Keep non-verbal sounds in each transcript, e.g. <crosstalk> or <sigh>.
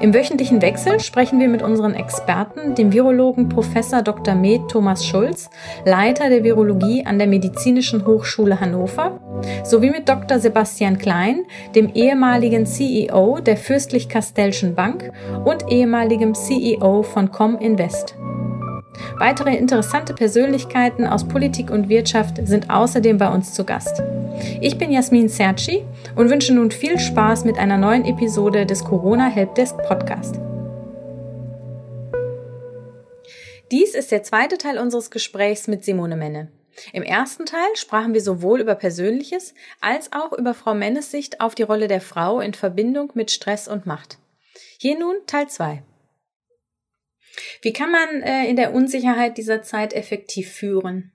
Im wöchentlichen Wechsel sprechen wir mit unseren Experten, dem Virologen Prof. Dr. Med Thomas Schulz, Leiter der Virologie an der Medizinischen Hochschule Hannover, sowie mit Dr. Sebastian Klein, dem ehemaligen CEO der Fürstlich-Kastellschen Bank und ehemaligem CEO von Cominvest. Weitere interessante Persönlichkeiten aus Politik und Wirtschaft sind außerdem bei uns zu Gast. Ich bin Jasmin Serci und wünsche nun viel Spaß mit einer neuen Episode des Corona Helpdesk Podcast. Dies ist der zweite Teil unseres Gesprächs mit Simone Menne. Im ersten Teil sprachen wir sowohl über Persönliches als auch über Frau Mennes Sicht auf die Rolle der Frau in Verbindung mit Stress und Macht. Hier nun Teil 2. Wie kann man äh, in der Unsicherheit dieser Zeit effektiv führen?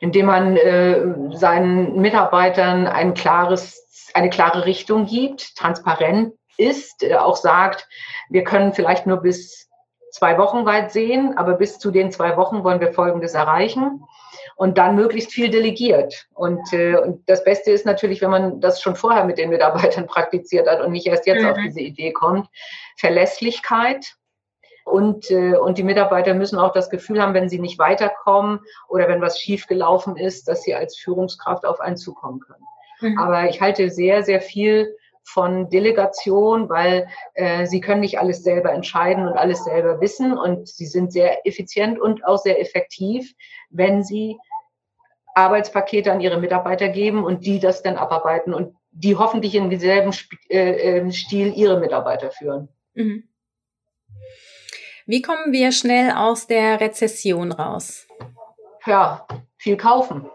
Indem man äh, seinen Mitarbeitern ein klares, eine klare Richtung gibt, transparent ist, äh, auch sagt, wir können vielleicht nur bis zwei Wochen weit sehen, aber bis zu den zwei Wochen wollen wir Folgendes erreichen und dann möglichst viel delegiert. Und, äh, und das Beste ist natürlich, wenn man das schon vorher mit den Mitarbeitern <laughs> praktiziert hat und nicht erst jetzt mhm. auf diese Idee kommt, Verlässlichkeit und, äh, und die Mitarbeiter müssen auch das Gefühl haben, wenn sie nicht weiterkommen oder wenn was schiefgelaufen ist, dass sie als Führungskraft auf einen zukommen können. Mhm. Aber ich halte sehr, sehr viel von Delegation, weil äh, sie können nicht alles selber entscheiden und alles selber wissen und sie sind sehr effizient und auch sehr effektiv, wenn sie Arbeitspakete an ihre Mitarbeiter geben und die das dann abarbeiten und die hoffentlich in demselben äh, äh, Stil ihre Mitarbeiter führen. Mhm. Wie kommen wir schnell aus der Rezession raus? Ja, viel kaufen.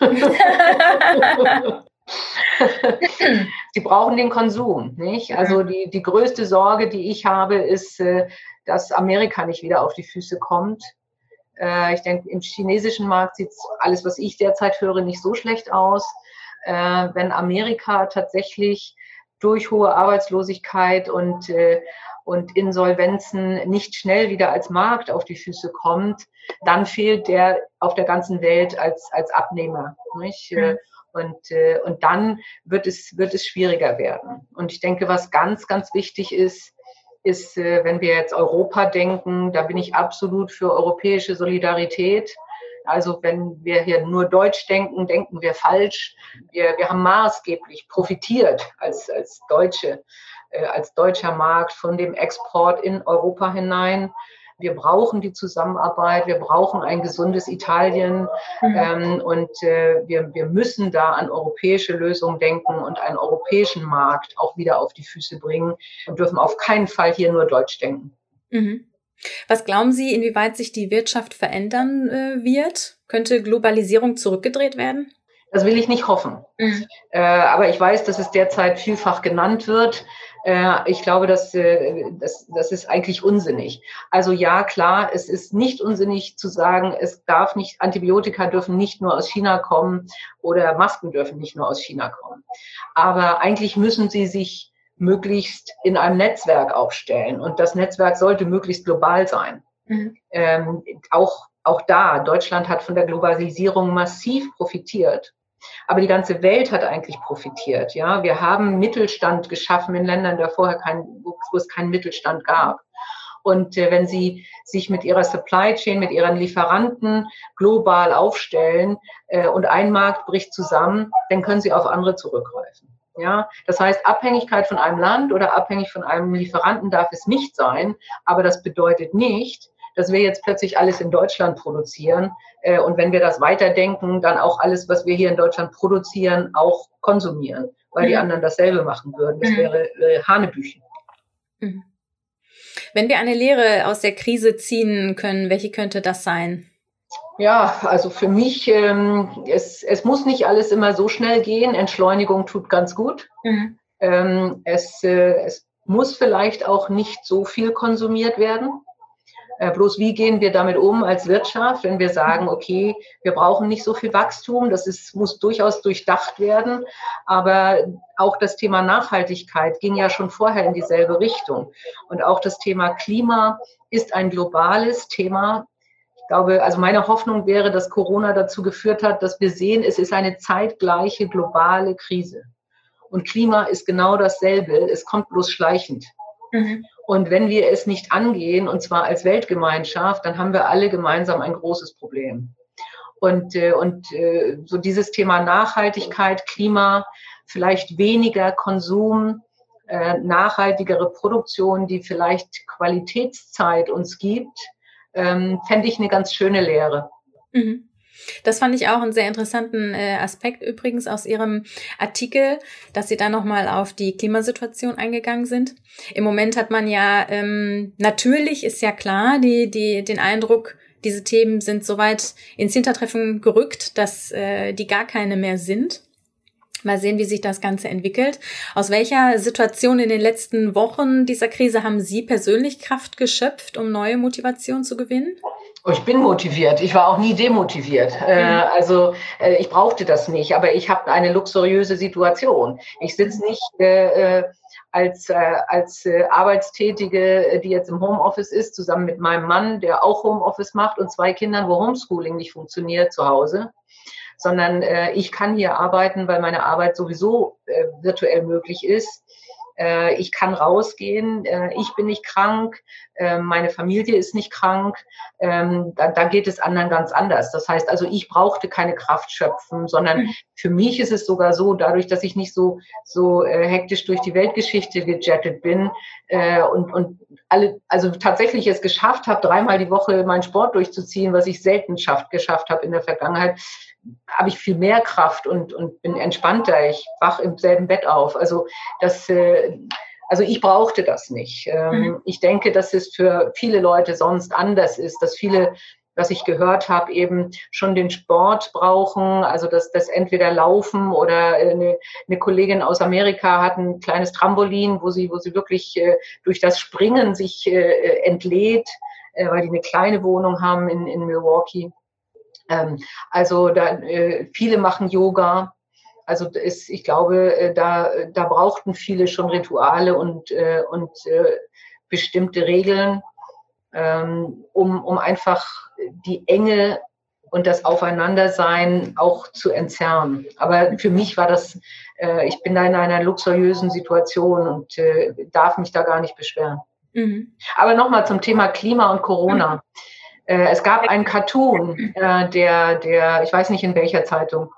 <laughs> Sie brauchen den Konsum, nicht? Also die, die größte Sorge, die ich habe, ist, äh, dass Amerika nicht wieder auf die Füße kommt. Äh, ich denke, im chinesischen Markt sieht alles, was ich derzeit höre, nicht so schlecht aus. Äh, wenn Amerika tatsächlich durch hohe Arbeitslosigkeit und und Insolvenzen nicht schnell wieder als Markt auf die Füße kommt, dann fehlt der auf der ganzen Welt als, als Abnehmer. Nicht? Mhm. Und, äh, und dann wird es, wird es schwieriger werden. Und ich denke, was ganz, ganz wichtig ist, ist, äh, wenn wir jetzt Europa denken, da bin ich absolut für europäische Solidarität. Also wenn wir hier nur Deutsch denken, denken wir falsch. Wir, wir haben maßgeblich profitiert als, als Deutsche äh, als deutscher Markt von dem Export in Europa hinein. Wir brauchen die Zusammenarbeit, wir brauchen ein gesundes Italien mhm. ähm, und äh, wir, wir müssen da an europäische Lösungen denken und einen europäischen Markt auch wieder auf die Füße bringen und dürfen auf keinen Fall hier nur Deutsch denken. Mhm. Was glauben Sie, inwieweit sich die Wirtschaft verändern äh, wird? Könnte Globalisierung zurückgedreht werden? Das will ich nicht hoffen. Mhm. Äh, aber ich weiß, dass es derzeit vielfach genannt wird. Äh, ich glaube, dass, äh, das, das ist eigentlich unsinnig. Also ja, klar, es ist nicht unsinnig zu sagen, es darf nicht, Antibiotika dürfen nicht nur aus China kommen oder Masken dürfen nicht nur aus China kommen. Aber eigentlich müssen sie sich möglichst in einem Netzwerk aufstellen. Und das Netzwerk sollte möglichst global sein. Mhm. Ähm, auch, auch da, Deutschland hat von der Globalisierung massiv profitiert. Aber die ganze Welt hat eigentlich profitiert. Ja, wir haben Mittelstand geschaffen in Ländern, der vorher kein, wo es keinen Mittelstand gab. Und äh, wenn Sie sich mit Ihrer Supply Chain, mit Ihren Lieferanten global aufstellen äh, und ein Markt bricht zusammen, dann können Sie auf andere zurückgreifen. Ja, das heißt, Abhängigkeit von einem Land oder abhängig von einem Lieferanten darf es nicht sein, aber das bedeutet nicht, dass wir jetzt plötzlich alles in Deutschland produzieren. Äh, und wenn wir das weiterdenken, dann auch alles, was wir hier in Deutschland produzieren, auch konsumieren, weil mhm. die anderen dasselbe machen würden. Das mhm. wäre äh, Hanebüchen. Mhm. Wenn wir eine Lehre aus der Krise ziehen können, welche könnte das sein? Ja, also für mich, ähm, es, es muss nicht alles immer so schnell gehen. Entschleunigung tut ganz gut. Mhm. Ähm, es, äh, es muss vielleicht auch nicht so viel konsumiert werden. Äh, bloß wie gehen wir damit um als Wirtschaft, wenn wir sagen, okay, wir brauchen nicht so viel Wachstum, das ist, muss durchaus durchdacht werden, aber auch das Thema Nachhaltigkeit ging ja schon vorher in dieselbe Richtung. Und auch das Thema Klima ist ein globales Thema. Ich glaube, also meine Hoffnung wäre, dass Corona dazu geführt hat, dass wir sehen, es ist eine zeitgleiche globale Krise. Und Klima ist genau dasselbe. Es kommt bloß schleichend. Mhm. Und wenn wir es nicht angehen, und zwar als Weltgemeinschaft, dann haben wir alle gemeinsam ein großes Problem. Und, äh, und äh, so dieses Thema Nachhaltigkeit, Klima, vielleicht weniger Konsum, äh, nachhaltigere Produktion, die vielleicht Qualitätszeit uns gibt, ähm, fände ich eine ganz schöne Lehre. Mhm. Das fand ich auch einen sehr interessanten äh, Aspekt übrigens aus Ihrem Artikel, dass Sie da nochmal auf die Klimasituation eingegangen sind. Im Moment hat man ja, ähm, natürlich ist ja klar, die, die, den Eindruck, diese Themen sind soweit ins Hintertreffen gerückt, dass äh, die gar keine mehr sind. Mal sehen, wie sich das Ganze entwickelt. Aus welcher Situation in den letzten Wochen dieser Krise haben Sie persönlich Kraft geschöpft, um neue Motivation zu gewinnen? Oh, ich bin motiviert. Ich war auch nie demotiviert. Äh, mhm. also äh, ich brauchte das nicht, aber ich habe eine luxuriöse Situation. Ich sitze nicht äh, als, als Arbeitstätige, die jetzt im Homeoffice ist, zusammen mit meinem Mann, der auch Homeoffice macht und zwei Kindern, wo Homeschooling nicht funktioniert zu Hause sondern ich kann hier arbeiten, weil meine Arbeit sowieso virtuell möglich ist äh, ich kann rausgehen, äh, ich bin nicht krank, äh, meine Familie ist nicht krank, ähm, da, da, geht es anderen ganz anders. Das heißt also, ich brauchte keine Kraft schöpfen, sondern mhm. für mich ist es sogar so, dadurch, dass ich nicht so, so äh, hektisch durch die Weltgeschichte gejettet bin äh, und, und alle, also tatsächlich es geschafft habe, dreimal die Woche meinen Sport durchzuziehen, was ich selten schafft, geschafft habe in der Vergangenheit, habe ich viel mehr Kraft und, und bin entspannter. Ich wach im selben Bett auf. Also das, äh, also ich brauchte das nicht. Ähm, mhm. Ich denke, dass es für viele Leute sonst anders ist, dass viele was ich gehört habe, eben schon den Sport brauchen, also dass das entweder Laufen oder eine, eine, Kollegin aus Amerika hat ein kleines Trampolin, wo sie, wo sie wirklich äh, durch das Springen sich äh, entlädt, äh, weil die eine kleine Wohnung haben in, in Milwaukee. Ähm, also da, äh, viele machen Yoga. Also ist, ich glaube, äh, da, da brauchten viele schon Rituale und, äh, und äh, bestimmte Regeln, ähm, um, um einfach die Enge und das Aufeinandersein auch zu entzerren. Aber für mich war das, äh, ich bin da in einer luxuriösen Situation und äh, darf mich da gar nicht beschweren. Mhm. Aber nochmal zum Thema Klima und Corona. Mhm. Äh, es gab einen Cartoon, <laughs> äh, der, der, ich weiß nicht in welcher Zeitung,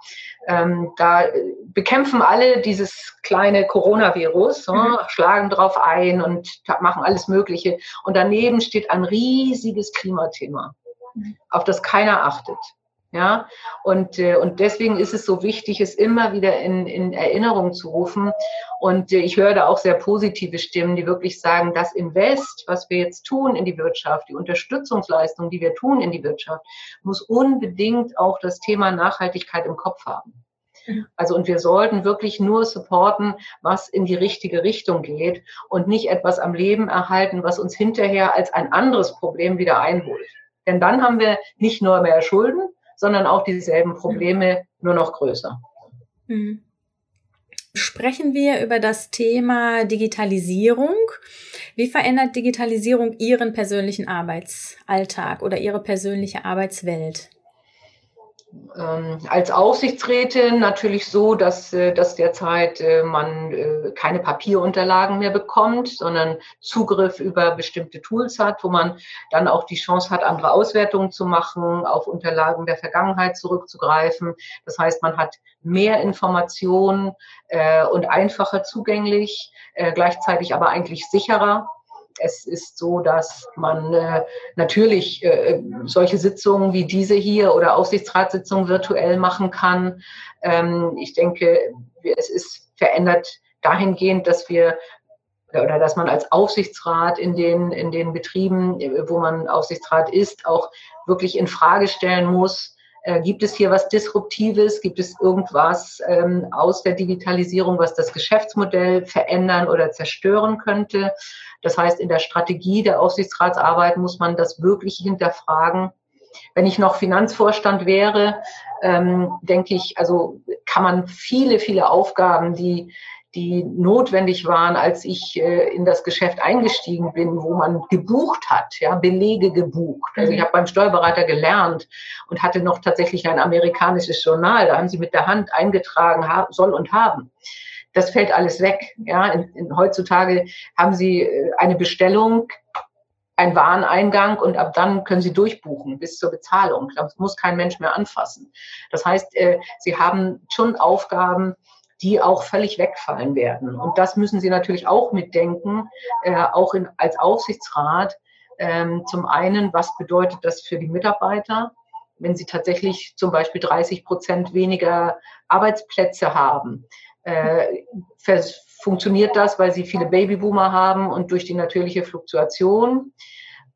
ähm, da bekämpfen alle dieses kleine Coronavirus, mhm. schlagen drauf ein und machen alles Mögliche. Und daneben steht ein riesiges Klimathema, mhm. auf das keiner achtet. Ja, und, äh, und deswegen ist es so wichtig, es immer wieder in, in Erinnerung zu rufen. Und äh, ich höre da auch sehr positive Stimmen, die wirklich sagen, das Invest, was wir jetzt tun in die Wirtschaft, die Unterstützungsleistung, die wir tun in die Wirtschaft, muss unbedingt auch das Thema Nachhaltigkeit im Kopf haben. Mhm. Also und wir sollten wirklich nur supporten, was in die richtige Richtung geht und nicht etwas am Leben erhalten, was uns hinterher als ein anderes Problem wieder einholt. Denn dann haben wir nicht nur mehr Schulden, sondern auch dieselben Probleme nur noch größer. Mhm. Sprechen wir über das Thema Digitalisierung. Wie verändert Digitalisierung Ihren persönlichen Arbeitsalltag oder Ihre persönliche Arbeitswelt? Ähm, als Aufsichtsrätin natürlich so, dass, äh, dass derzeit äh, man äh, keine Papierunterlagen mehr bekommt, sondern Zugriff über bestimmte Tools hat, wo man dann auch die Chance hat, andere Auswertungen zu machen, auf Unterlagen der Vergangenheit zurückzugreifen. Das heißt, man hat mehr Informationen äh, und einfacher zugänglich, äh, gleichzeitig aber eigentlich sicherer es ist so, dass man äh, natürlich äh, solche Sitzungen wie diese hier oder Aufsichtsratssitzungen virtuell machen kann. Ähm, ich denke, es ist verändert dahingehend, dass wir oder dass man als Aufsichtsrat in den, in den Betrieben, wo man Aufsichtsrat ist, auch wirklich in Frage stellen muss, Äh, gibt es hier was Disruptives? Gibt es irgendwas ähm, aus der Digitalisierung, was das Geschäftsmodell verändern oder zerstören könnte? Das heißt, in der Strategie der Aufsichtsratsarbeit muss man das wirklich hinterfragen. Wenn ich noch Finanzvorstand wäre, ähm, denke ich, also kann man viele, viele Aufgaben, die die notwendig waren, als ich äh, in das Geschäft eingestiegen bin, wo man gebucht hat, ja, Belege gebucht. Also ich mhm. habe beim Steuerberater gelernt und hatte noch tatsächlich ein amerikanisches Journal. Da haben sie mit der Hand eingetragen, soll und haben. Das fällt alles weg. Ja, in, in, heutzutage haben sie äh, eine Bestellung, ein Wareneingang und ab dann können Sie durchbuchen bis zur Bezahlung. Das muss kein Mensch mehr anfassen. Das heißt, äh, Sie haben schon Aufgaben, die auch völlig wegfallen werden. Und das müssen Sie natürlich auch mitdenken, äh, auch in, als Aufsichtsrat. Ähm, zum einen, was bedeutet das für die Mitarbeiter, wenn sie tatsächlich zum Beispiel 30 Prozent weniger Arbeitsplätze haben? Äh, funktioniert das, weil sie viele Babyboomer haben und durch die natürliche Fluktuation?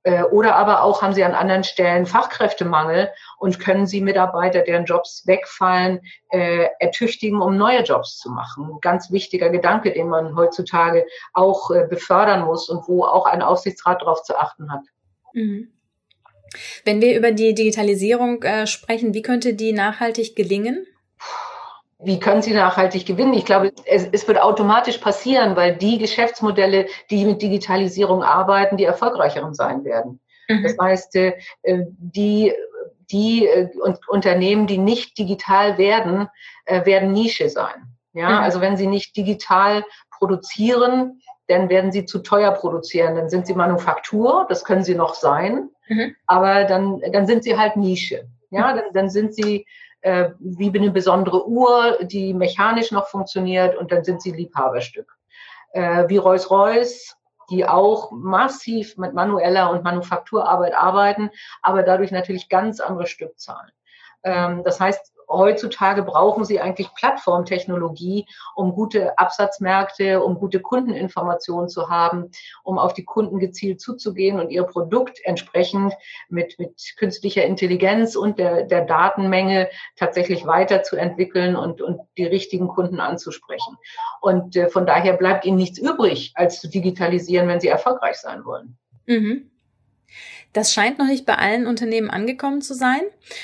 Äh, oder aber auch haben Sie an anderen Stellen Fachkräftemangel und können Sie Mitarbeiter, deren Jobs wegfallen, äh, ertüchtigen, um neue Jobs zu machen. Ein ganz wichtiger Gedanke, den man heutzutage auch äh, befördern muss und wo auch ein Aufsichtsrat darauf zu achten hat. Mhm. Wenn wir über die Digitalisierung sprechen, wie könnte die nachhaltig gelingen? Wie können Sie nachhaltig gewinnen? Ich glaube, es, es, wird automatisch passieren, weil die Geschäftsmodelle, die mit Digitalisierung arbeiten, die erfolgreicheren sein werden. Mhm. Das heißt, äh, die, die äh, Unternehmen, die nicht digital werden, äh, werden Nische sein. Ja, mhm. also wenn sie nicht digital produzieren, dann werden sie zu teuer produzieren. Dann sind sie Manufaktur, das können sie noch sein, mhm. aber dann, dann sind sie halt Nische. Ja, dann, dann sind sie äh, wie eine besondere Uhr, die mechanisch noch funktioniert und dann sind sie Liebhaberstück. Äh, wie Rolls-Royce, die auch massiv mit manueller und Manufakturarbeit arbeiten, aber dadurch natürlich ganz andere Stückzahlen. Ähm, das heißt, heutzutage brauchen sie eigentlich Plattformtechnologie, um gute Absatzmärkte, um gute Kundeninformationen zu haben, um auf die Kunden gezielt zuzugehen und ihr Produkt entsprechend mit, mit künstlicher Intelligenz und der, der Datenmenge tatsächlich weiterzuentwickeln und, und die richtigen Kunden anzusprechen. Und äh, von daher bleibt ihnen nichts übrig, als zu digitalisieren, wenn sie erfolgreich sein wollen. Mhm. Das scheint noch nicht bei allen Unternehmen angekommen zu sein.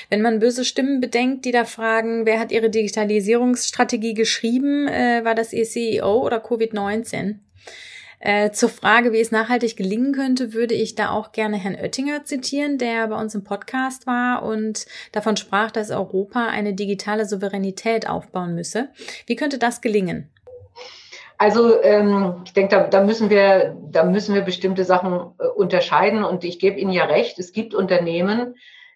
Wenn man böse Stimmen bedenkt, die da fragen, wer hat ihre Digitalisierungsstrategie geschrieben, äh, war das ihr CEO oder Covid-19? Äh, zur Frage, wie es nachhaltig gelingen könnte, würde ich da auch gerne Herrn Oettinger zitieren, der bei uns im Podcast war und davon sprach, dass Europa eine digitale Souveränität aufbauen müsse. Wie könnte das gelingen? Also ähm, ich denke, da, da, müssen wir, da müssen wir bestimmte Sachen äh, unterscheiden. Und ich gebe Ihnen ja recht, es gibt Unternehmen,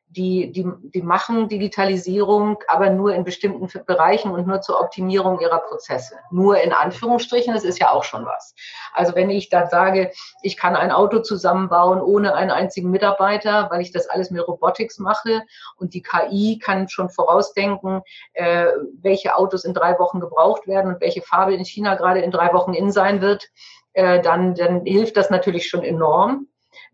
die, die, die machen Digitalisierung, aber nur in bestimmten Bereichen und nur zur Optimierung ihrer Prozesse. Nur in Anführungsstrichen, das ist ja auch schon was. Also wenn ich da sage, ich kann ein Auto zusammenbauen ohne einen einzigen Mitarbeiter, weil ich das alles mit Robotics mache und die KI kann schon vorausdenken, äh, welche Autos in drei Wochen gebraucht werden und welche Farbe in China gerade in drei Wochen in sein wird, äh, dann, dann hilft das natürlich schon enorm.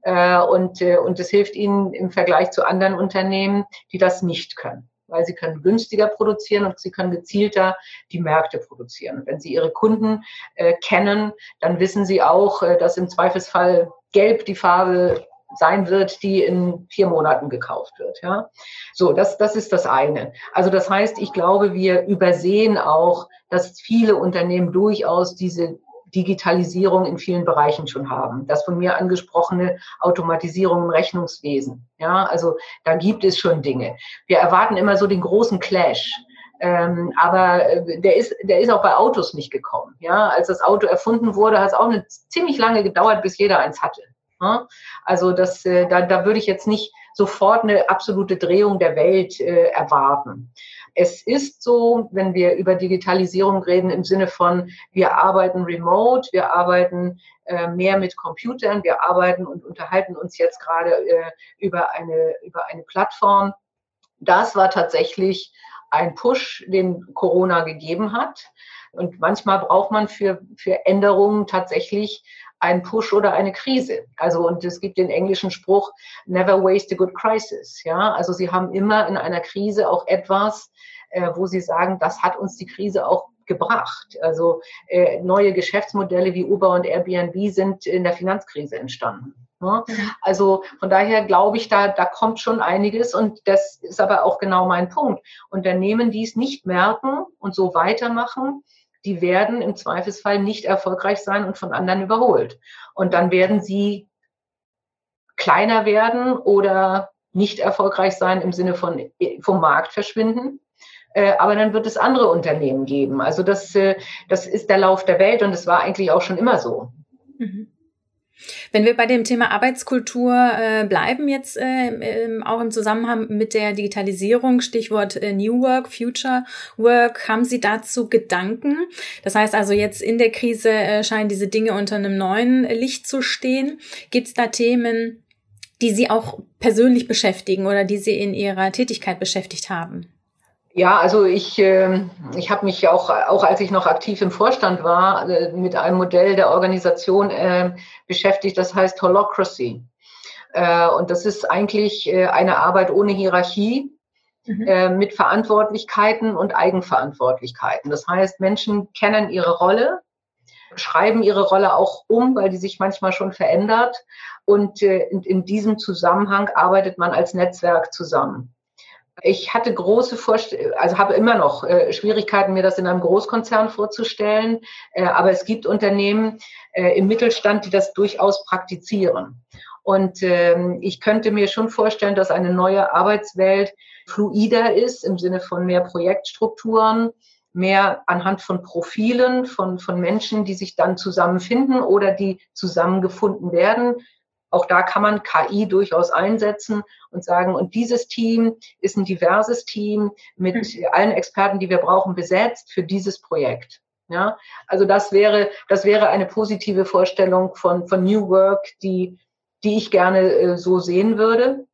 Äh, und, äh, und es hilft ihnen im Vergleich zu anderen Unternehmen, die das nicht können weil sie können günstiger produzieren und sie können gezielter die Märkte produzieren. Wenn sie ihre Kunden äh, kennen, dann wissen sie auch, äh, dass im Zweifelsfall gelb die Farbe sein wird, die in vier Monaten gekauft wird. Ja, so das das ist das eine. Also das heißt, ich glaube, wir übersehen auch, dass viele Unternehmen durchaus diese Digitalisierung in vielen Bereichen schon haben. Das von mir angesprochene Automatisierung im Rechnungswesen. Ja, also da gibt es schon Dinge. Wir erwarten immer so den großen Clash. Ähm, aber äh, der ist, der ist auch bei Autos nicht gekommen. Ja, als das Auto erfunden wurde, hat es auch eine ziemlich lange gedauert, bis jeder eins hatte. Ja? Also das, äh, da, da würde ich jetzt nicht sofort eine absolute Drehung der Welt äh, erwarten. Es ist so, wenn wir über Digitalisierung reden im Sinne von, wir arbeiten remote, wir arbeiten äh, mehr mit Computern, wir arbeiten und unterhalten uns jetzt gerade äh, über, eine, über eine Plattform. Das war tatsächlich ein Push, den Corona gegeben hat. Und manchmal braucht man für, für Änderungen tatsächlich ein Push oder eine Krise. Also und es gibt den englischen Spruch Never waste a good crisis. Ja, also sie haben immer in einer Krise auch etwas, äh, wo sie sagen, das hat uns die Krise auch gebracht. Also äh, neue Geschäftsmodelle wie Uber und Airbnb sind in der Finanzkrise entstanden. Ne? Mhm. Also von daher glaube ich, da, da kommt schon einiges und das ist aber auch genau mein Punkt. Unternehmen, die es nicht merken und so weitermachen, die werden im Zweifelsfall nicht erfolgreich sein und von anderen überholt. Und dann werden sie kleiner werden oder nicht erfolgreich sein im Sinne von vom Markt verschwinden. Äh, aber dann wird es andere Unternehmen geben. Also das, äh, das ist der Lauf der Welt und es war eigentlich auch schon immer so. Mhm. Wenn wir bei dem Thema Arbeitskultur äh, bleiben jetzt auch im Zusammenhang mit der Digitalisierung, Stichwort New Work, Future Work, haben Sie dazu Gedanken? Das heißt also jetzt in der Krise scheinen diese Dinge unter einem neuen Licht zu stehen. Gibt es da Themen, die Sie auch persönlich beschäftigen oder die Sie in Ihrer Tätigkeit beschäftigt haben? Ja, also ich, äh, ich habe mich auch, auch als ich noch aktiv im Vorstand war, äh, mit einem Modell der Organisation äh, beschäftigt, das heißt Holocracy. Äh, und das ist eigentlich äh, eine Arbeit ohne Hierarchie, mhm. mit Verantwortlichkeiten und Eigenverantwortlichkeiten. Das heißt, Menschen kennen ihre Rolle, schreiben ihre Rolle auch um, weil die sich manchmal schon verändert. Und in, in diesem Zusammenhang arbeitet man als Netzwerk zusammen. Ich hatte große Vorstellungen, also habe immer noch äh, Schwierigkeiten, mir das in einem Großkonzern vorzustellen. Äh, aber es gibt Unternehmen äh, im Mittelstand, die das durchaus praktizieren. Und ähm, ich könnte mir schon vorstellen, dass eine neue Arbeitswelt fluider ist im Sinne von mehr Projektstrukturen, mehr anhand von Profilen von, von Menschen, die sich dann zusammenfinden oder die zusammengefunden werden, auch da kann man KI durchaus einsetzen und sagen, und dieses Team ist ein diverses Team mit mhm. allen Experten, die wir brauchen, besetzt für dieses Projekt. Ja, also das wäre, das wäre eine positive Vorstellung von, von New Work, die, die ich gerne äh, so sehen würde.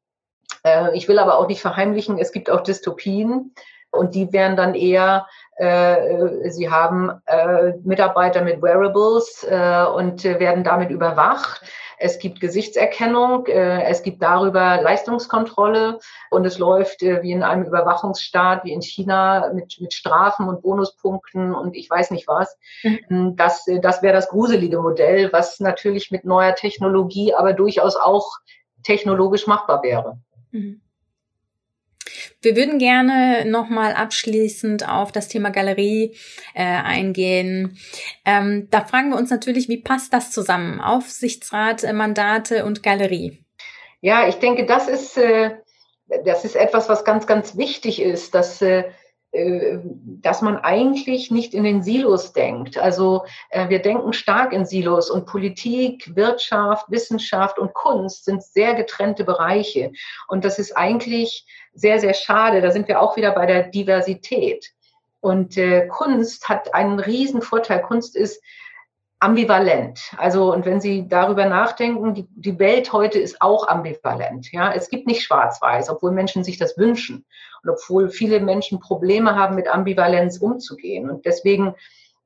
Äh, ich will aber auch nicht verheimlichen, es gibt auch Dystopien und die wären dann eher, äh, sie haben äh, Mitarbeiter mit Wearables äh, und werden damit überwacht es gibt Gesichtserkennung, äh, es gibt darüber Leistungskontrolle und es läuft äh, wie in einem Überwachungsstaat wie in China mit, mit Strafen und Bonuspunkten und ich weiß nicht was. Mhm. Das, äh, das wäre das gruselige Modell, was natürlich mit neuer Technologie aber durchaus auch technologisch machbar wäre. Mhm. Wir würden gerne nochmal abschließend auf das Thema Galerie äh, eingehen. Ähm, da fragen wir uns natürlich, wie passt das zusammen? Aufsichtsrat, äh, Mandate und Galerie. Ja, ich denke, das ist, äh, das ist etwas, was ganz, ganz wichtig ist, dass äh, äh dass man eigentlich nicht in den Silos denkt. Also äh, wir denken stark in Silos und Politik, Wirtschaft, Wissenschaft und Kunst sind sehr getrennte Bereiche. Und das ist eigentlich sehr, sehr schade. Da sind wir auch wieder bei der Diversität. Und äh, Kunst hat einen riesen Vorteil. Kunst ist ambivalent. Also, und wenn Sie darüber nachdenken, die, die Welt heute ist auch ambivalent. Ja, es gibt nicht schwarz-weiß, obwohl Menschen sich das wünschen. Und obwohl viele Menschen Probleme haben, mit Ambivalenz umzugehen. Und deswegen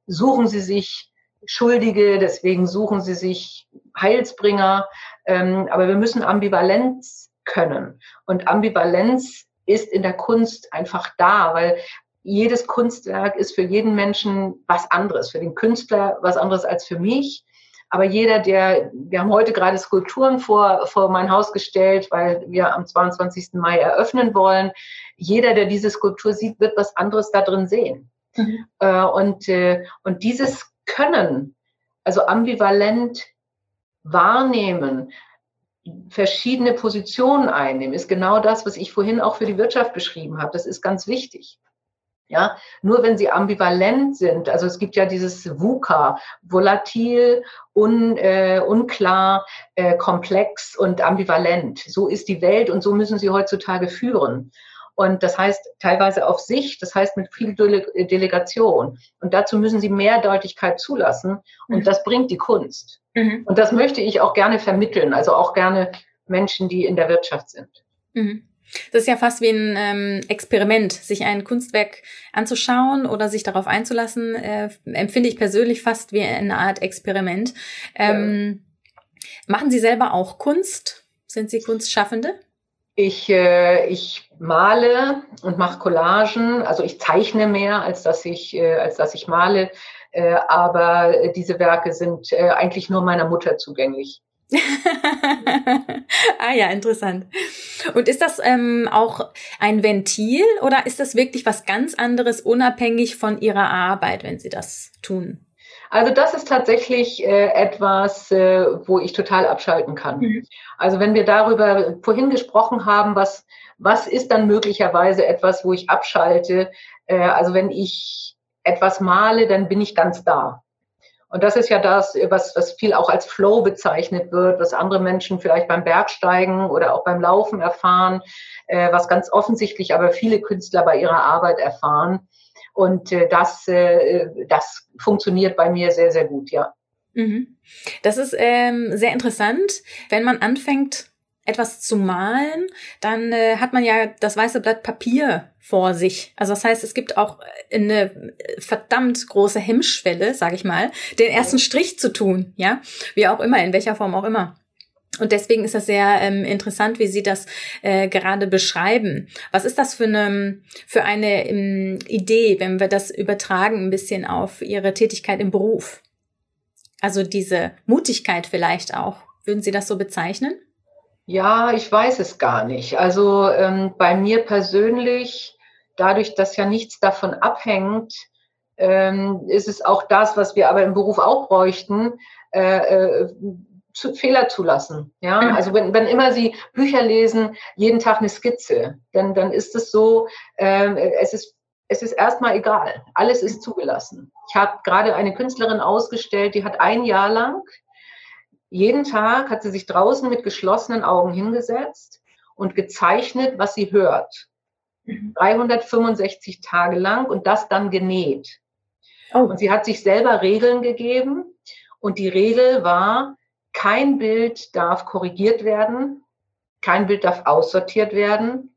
suchen sie sich Schuldige, deswegen suchen sie sich Heilsbringer. Ähm, aber wir müssen Ambivalenz können. Und Ambivalenz ist in der Kunst einfach da, weil jedes Kunstwerk ist für jeden Menschen was anderes. Für den Künstler was anderes als für mich. Aber jeder, der, wir haben heute gerade Skulpturen vor, vor mein Haus gestellt, weil wir am 22. Mai eröffnen wollen. Jeder, der diese Skulptur sieht, wird was anderes da drin sehen. Mhm. Äh, und, äh, und dieses Können, also ambivalent wahrnehmen, verschiedene Positionen einnehmen, ist genau das, was ich vorhin auch für die Wirtschaft beschrieben habe. Das ist ganz wichtig. Ja, nur wenn sie ambivalent sind, also es gibt ja dieses VUCA, volatil, un, äh, unklar, äh, komplex und ambivalent. So ist die Welt und so müssen sie heutzutage führen. Und das heißt teilweise auf sich, das heißt mit viel Dele Delegation. Und dazu müssen sie Mehrdeutigkeit zulassen. Und mhm. das bringt die Kunst. Mhm. Und das möchte ich auch gerne vermitteln, also auch gerne Menschen, die in der Wirtschaft sind. Mhm. Das ist ja fast wie ein ähm, Experiment, sich ein Kunstwerk anzuschauen oder sich darauf einzulassen, äh, empfinde ich persönlich fast wie eine Art Experiment. Ähm, ja. Machen Sie selber auch Kunst? Sind Sie Kunstschaffende? Ich, äh, ich male und mache Collagen, also ich zeichne mehr, als dass ich, äh, als dass ich male, äh, aber diese Werke sind äh, eigentlich nur meiner Mutter zugänglich. <laughs> ah ja, interessant. Und ist das ähm, auch ein Ventil oder ist das wirklich was ganz anderes, unabhängig von Ihrer Arbeit, wenn Sie das tun? Also das ist tatsächlich äh, etwas, äh, wo ich total abschalten kann. Mhm. Also wenn wir darüber vorhin gesprochen haben, was, was ist dann möglicherweise etwas, wo ich abschalte? Äh, also wenn ich etwas male, dann bin ich ganz da. Und das ist ja das, was, was viel auch als Flow bezeichnet wird, was andere Menschen vielleicht beim Bergsteigen oder auch beim Laufen erfahren, äh, was ganz offensichtlich aber viele Künstler bei ihrer Arbeit erfahren. Und äh, das, äh, das funktioniert bei mir sehr, sehr gut, ja. Mhm. Das ist ähm, sehr interessant, wenn man anfängt, etwas zu malen, dann äh, hat man ja das weiße Blatt Papier vor sich. Also das heißt, es gibt auch eine verdammt große Hemmschwelle, sage ich mal, den ersten Strich zu tun, ja, wie auch immer, in welcher Form auch immer. Und deswegen ist das sehr ähm, interessant, wie Sie das äh, gerade beschreiben. Was ist das für eine, für eine ähm, Idee, wenn wir das übertragen ein bisschen auf Ihre Tätigkeit im Beruf? Also diese Mutigkeit vielleicht auch. Würden Sie das so bezeichnen? Ja, ich weiß es gar nicht. Also ähm, bei mir persönlich, dadurch, dass ja nichts davon abhängt, ähm, ist es auch das, was wir aber im Beruf auch bräuchten, äh, äh, zu, Fehler zulassen. Ja, also wenn, wenn immer Sie Bücher lesen, jeden Tag eine Skizze, dann, dann ist es so, ähm, es ist es ist erstmal egal. Alles ist zugelassen. Ich habe gerade eine Künstlerin ausgestellt, die hat ein Jahr lang, jeden Tag hat sie sich draußen mit geschlossenen Augen hingesetzt und gezeichnet, was sie hört. 365 mhm. Tage lang und das dann genäht. Oh. Und sie hat sich selber Regeln gegeben und die Regel war, kein Bild darf korrigiert werden, kein Bild darf aussortiert werden.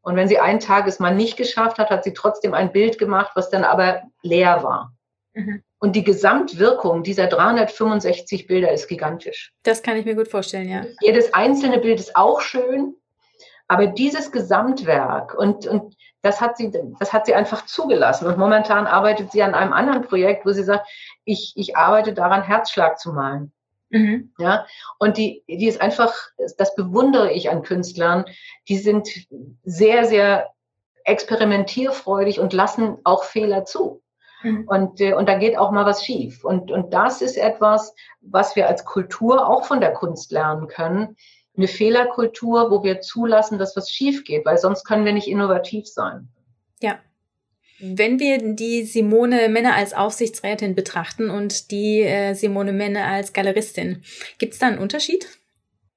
Und wenn sie einen Tag es mal nicht geschafft hat, hat sie trotzdem ein Bild gemacht, was dann aber leer war. Mhm. Und die Gesamtwirkung dieser 365 Bilder ist gigantisch. Das kann ich mir gut vorstellen, ja. Jedes einzelne Bild ist auch schön, aber dieses Gesamtwerk und, und das hat sie, das hat sie einfach zugelassen. Und momentan arbeitet sie an einem anderen Projekt, wo sie sagt, ich, ich arbeite daran, Herzschlag zu malen. Mhm. Ja, und die, die ist einfach, das bewundere ich an Künstlern, die sind sehr, sehr experimentierfreudig und lassen auch Fehler zu. Mhm. Und, äh, und da geht auch mal was schief. Und, und das ist etwas, was wir als Kultur auch von der Kunst lernen können. Eine Fehlerkultur, wo wir zulassen, dass was schief geht, weil sonst können wir nicht innovativ sein. Ja, wenn wir die Simone Menne als Aufsichtsrätin betrachten und die äh, Simone Menne als Galeristin, gibt es da einen Unterschied?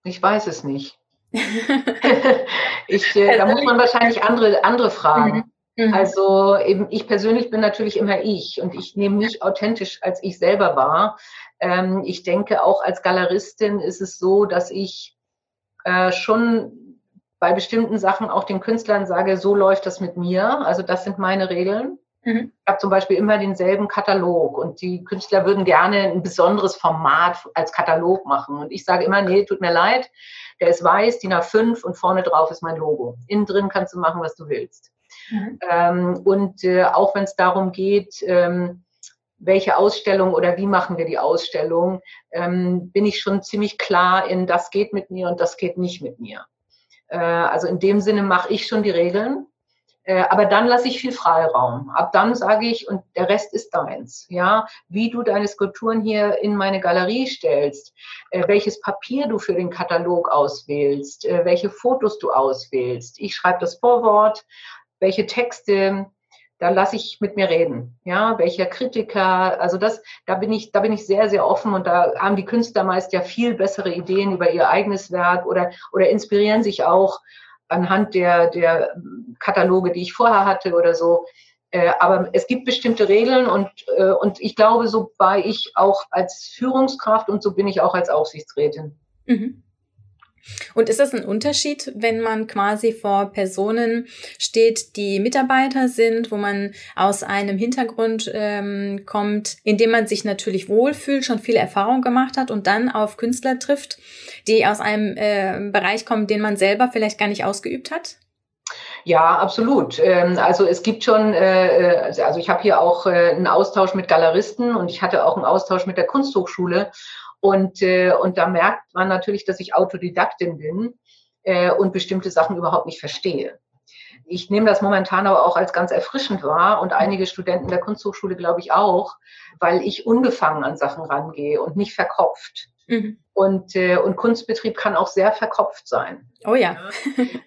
Ich weiß es nicht. <laughs> ich, äh, da muss man wahrscheinlich andere, andere fragen. Mhm. mhm. Also eben, ich persönlich bin natürlich immer ich und ich nehme mich authentisch, als ich selber war. Ähm, ich denke, auch als Galeristin ist es so, dass ich äh, schon bei bestimmten Sachen auch den Künstlern sage, so läuft das mit mir. Also das sind meine Regeln. Mhm. Ich habe zum Beispiel immer denselben Katalog und die Künstler würden gerne ein besonderes Format als Katalog machen. Und ich sage immer, nee, tut mir leid, der ist weiß, DIN A5 und vorne drauf ist mein Logo. Innen drin kannst du machen, was du willst. Mhm. Ähm, und äh, auch wenn es darum geht, ähm, welche Ausstellung oder wie machen wir die Ausstellung, ähm, bin ich schon ziemlich klar in, das geht mit mir und das geht nicht mit mir. Äh, also in dem Sinne mache ich schon die Regeln. Äh, aber dann lasse ich viel Freiraum. Ab dann sage ich, und der Rest ist deins. Ja, wie du deine Skulpturen hier in meine Galerie stellst, äh, welches Papier du für den Katalog auswählst, welche Fotos du auswählst. Ich schreibe das Vorwort, welche Texte da lasse ich mit mir reden. Ja, welcher Kritiker, also das, da bin ich, da bin ich sehr, sehr offen und da haben die Künstler meist ja viel bessere Ideen über ihr eigenes Werk oder, oder inspirieren sich auch anhand der, der Kataloge, die ich vorher hatte oder so. Äh, aber es gibt bestimmte Regeln und, äh, und ich glaube, so war ich auch als Führungskraft und so bin ich auch als Aufsichtsrätin. Mhm. Und ist das ein Unterschied, wenn man quasi vor Personen steht, die Mitarbeiter sind, wo man aus einem Hintergrund ähm, kommt, in dem man sich natürlich wohlfühlt, schon viel Erfahrung gemacht hat und dann auf Künstler trifft, die aus einem äh, Bereich kommen, den man selber vielleicht gar nicht ausgeübt hat? Ja, absolut. Ähm, also es gibt schon, äh, äh, also ich habe hier auch äh, einen Austausch mit Galeristen und ich hatte auch einen Austausch mit der Kunsthochschule. Und, und da merkt man natürlich, dass ich Autodidaktin bin und bestimmte Sachen überhaupt nicht verstehe. Ich nehme das momentan aber auch als ganz erfrischend wahr und einige Studenten der Kunsthochschule glaube ich auch, weil ich unbefangen an Sachen rangehe und nicht verkopft. Mhm. Und, äh, und Kunstbetrieb kann auch sehr verkopft sein. Oh ja.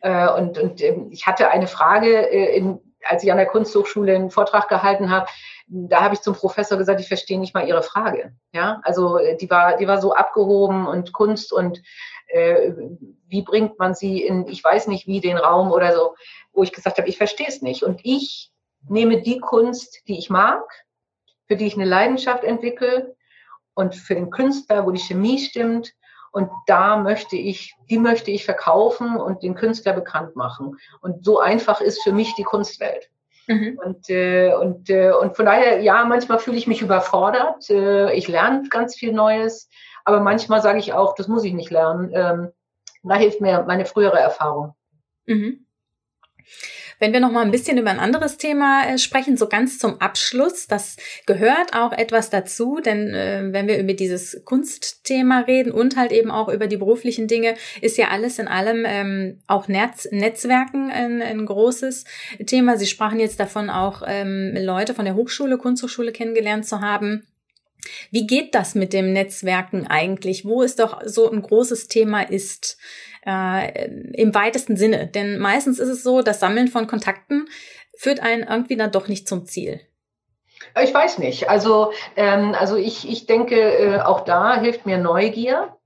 äh, und und äh, ich hatte eine Frage, äh, in, als ich an der Kunsthochschule einen Vortrag gehalten habe, da habe ich zum Professor gesagt, ich verstehe nicht mal Ihre Frage. Ja, also äh, die war, die war so abgehoben und Kunst und äh, wie bringt man sie in, ich weiß nicht wie, den Raum oder so, wo ich gesagt habe, ich verstehe es nicht. Und ich nehme die Kunst, die ich mag, für die ich eine Leidenschaft entwickle, und für den Künstler, wo die Chemie stimmt. Und da möchte ich, die möchte ich verkaufen und den Künstler bekannt machen. Und so einfach ist für mich die Kunstwelt. Mhm. Und, äh, und, äh, und von daher, ja, manchmal fühle ich mich überfordert. Äh, ich lerne ganz viel Neues, aber manchmal sage ich auch, das muss ich nicht lernen. Ähm, da hilft mir meine frühere Erfahrung. Mhm. Wenn wir noch mal ein bisschen über ein anderes Thema äh, sprechen, so ganz zum Abschluss, das gehört auch etwas dazu, denn äh, wenn wir über dieses Kunstthema reden und halt eben auch über die beruflichen Dinge, ist ja alles in allem ähm, auch Netz, Netzwerken ein, ein großes Thema. Sie sprachen jetzt davon, auch ähm, Leute von der Hochschule, Kunsthochschule kennengelernt zu haben. Wie geht das mit dem Netzwerken eigentlich, wo es doch so ein großes Thema ist? Äh, im weitesten Sinne. Denn meistens ist es so, das Sammeln von Kontakten führt einen irgendwie dann doch nicht zum Ziel. Ich weiß nicht. Also, ähm, also ich, ich denke, äh, auch da hilft mir Neugier.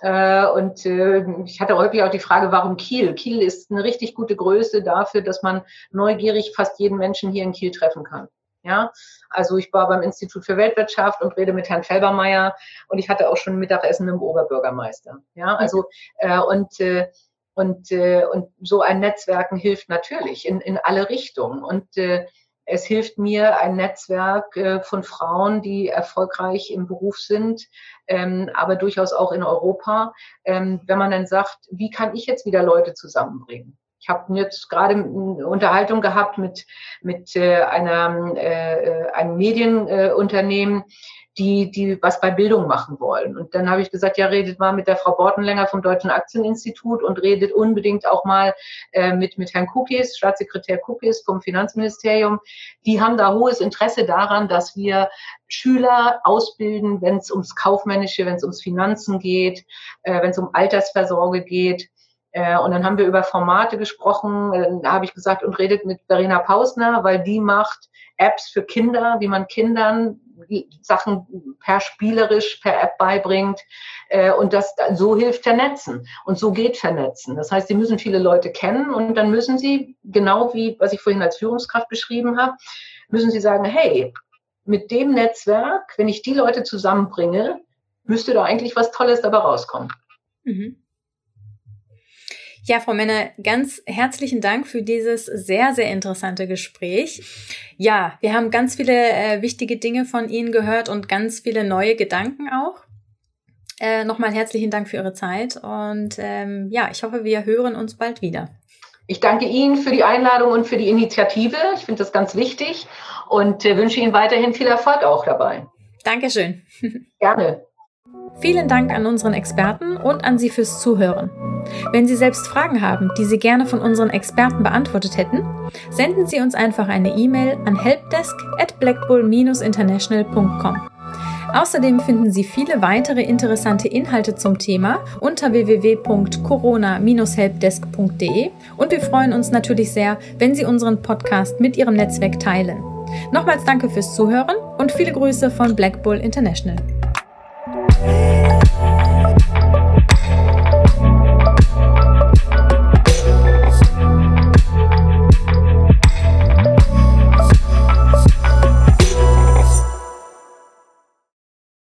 Äh, und äh, ich hatte häufig auch die Frage, warum Kiel? Kiel ist eine richtig gute Größe dafür, dass man neugierig fast jeden Menschen hier in Kiel treffen kann. Ja, also ich war beim Institut für Weltwirtschaft und rede mit Herrn Felbermeier und ich hatte auch schon Mittagessen mit dem Oberbürgermeister. Ja, also äh, und äh, und äh, und so ein Netzwerken hilft natürlich in in alle Richtungen und äh, es hilft mir ein Netzwerk äh, von Frauen, die erfolgreich im Beruf sind, ähm, aber durchaus auch in Europa. Ähm, wenn man dann sagt, wie kann ich jetzt wieder Leute zusammenbringen? Ich habe jetzt gerade eine Unterhaltung gehabt mit, mit äh, einer, äh, äh, einem Medienunternehmen, die, die was bei Bildung machen wollen. Und dann habe ich gesagt, ja, redet mal mit der Frau Bortenlänger vom Deutschen Aktieninstitut und redet unbedingt auch mal äh, mit, mit Herrn Kukis, Staatssekretär Kukis vom Finanzministerium. Die haben da hohes Interesse daran, dass wir Schüler ausbilden, wenn es ums Kaufmännische, wenn es ums Finanzen geht, äh, wenn es um Altersversorge geht. Äh, und dann haben wir über Formate gesprochen. Äh, da habe ich gesagt, und redet mit Verena Pausner, weil die macht Apps für Kinder, wie man Kindern Sachen per spielerisch, per App beibringt. Äh, und das so hilft Vernetzen. Und so geht Vernetzen. Das heißt, sie müssen viele Leute kennen und dann müssen sie, genau wie was ich vorhin als Führungskraft beschrieben habe, müssen sie sagen, hey, mit dem Netzwerk, wenn ich die Leute zusammenbringe, müsste da eigentlich was Tolles dabei rauskommen. Mhm. Ja, Frau Männer, ganz herzlichen Dank für dieses sehr, sehr interessante Gespräch. Ja, wir haben ganz viele äh, wichtige Dinge von Ihnen gehört und ganz viele neue Gedanken auch. Äh, Nochmal herzlichen Dank für Ihre Zeit und ähm, ja, ich hoffe, wir hören uns bald wieder. Ich danke Ihnen für die Einladung und für die Initiative. Ich finde das ganz wichtig und äh, wünsche Ihnen weiterhin viel Erfolg auch dabei. Dankeschön. <laughs> Gerne. Vielen Dank an unseren Experten und an Sie fürs Zuhören. Wenn Sie selbst Fragen haben, die Sie gerne von unseren Experten beantwortet hätten, senden Sie uns einfach eine E-Mail an helpdesk at blackbull-international.com. Außerdem finden Sie viele weitere interessante Inhalte zum Thema unter www.corona-helpdesk.de und wir freuen uns natürlich sehr, wenn Sie unseren Podcast mit Ihrem Netzwerk teilen. Nochmals danke fürs Zuhören und viele Grüße von Black Bull International.